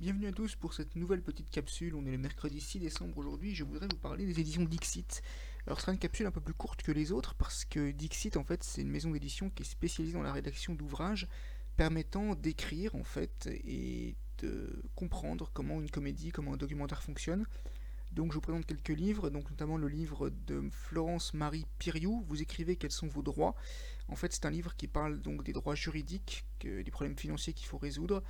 Bienvenue à tous pour cette nouvelle petite capsule. On est le mercredi 6 décembre aujourd'hui. Je voudrais vous parler des éditions Dixit. Alors, ce sera une capsule un peu plus courte que les autres parce que Dixit, en fait, c'est une maison d'édition qui est spécialisée dans la rédaction d'ouvrages permettant d'écrire, en fait, et de comprendre comment une comédie, comment un documentaire fonctionne. Donc, je vous présente quelques livres, donc notamment le livre de Florence Marie Piriou. Vous écrivez quels sont vos droits. En fait, c'est un livre qui parle donc des droits juridiques, des problèmes financiers qu'il faut résoudre.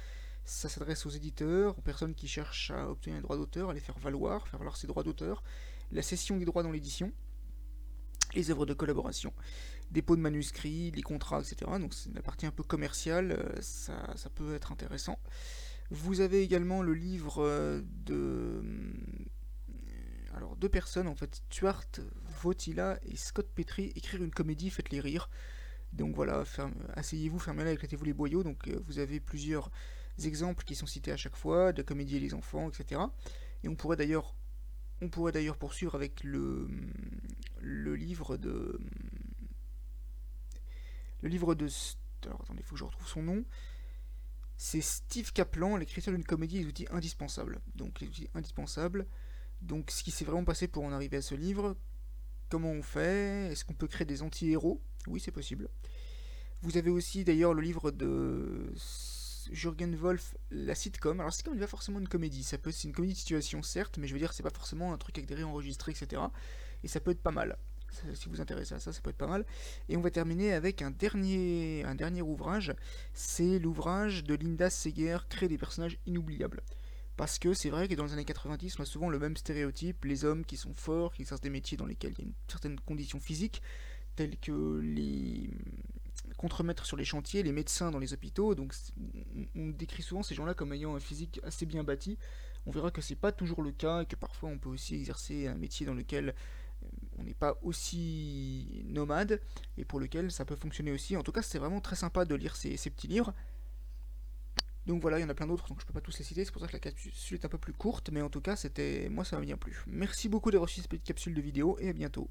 Ça s'adresse aux éditeurs, aux personnes qui cherchent à obtenir les droits d'auteur, à les faire valoir, faire valoir ses droits d'auteur, la cession des droits dans l'édition, les œuvres de collaboration, dépôt de manuscrits, les contrats, etc. Donc c'est la partie un peu commerciale, euh, ça, ça, peut être intéressant. Vous avez également le livre euh, de euh, alors deux personnes en fait, Stuart Votila et Scott Petrie, écrire une comédie, faites-les rire. Donc voilà, asseyez-vous, fermez-la, éclatez-vous les boyaux. Donc vous avez plusieurs exemples qui sont cités à chaque fois, de comédie et les enfants, etc. Et on pourrait d'ailleurs on pourrait d'ailleurs poursuivre avec le, le livre de le livre de alors attendez, il faut que je retrouve son nom. C'est Steve Kaplan, l'écriture d'une comédie et des outils indispensables. Donc les outils indispensables. Donc ce qui s'est vraiment passé pour en arriver à ce livre. Comment on fait? Est-ce qu'on peut créer des anti-héros? Oui, c'est possible. Vous avez aussi d'ailleurs le livre de Jürgen Wolf, la sitcom. Alors, c'est comme pas forcément une comédie. Ça peut, c'est une comédie de situation, certes, mais je veux dire, c'est pas forcément un truc avec des réenregistrés, etc. Et ça peut être pas mal. Si vous vous intéressez à ça, ça peut être pas mal. Et on va terminer avec un dernier, un dernier ouvrage. C'est l'ouvrage de Linda Seger, Créer des personnages inoubliables. Parce que c'est vrai que dans les années 90, on a souvent le même stéréotype, les hommes qui sont forts, qui exercent des métiers dans lesquels il y a une certaine condition physique, telles que les, contre-maîtres sur les chantiers, les médecins dans les hôpitaux. Donc on décrit souvent ces gens-là comme ayant un physique assez bien bâti. On verra que c'est pas toujours le cas et que parfois on peut aussi exercer un métier dans lequel euh, on n'est pas aussi nomade et pour lequel ça peut fonctionner aussi. En tout cas, c'est vraiment très sympa de lire ces, petits livres. Donc voilà, il y en a plein d'autres, donc je peux pas tous les citer, c'est pour ça que la capsule est un peu plus courte, mais en tout cas, c'était moi ça m'a bien plu. Merci beaucoup d'avoir suivi cette petite capsule de vidéo et à bientôt.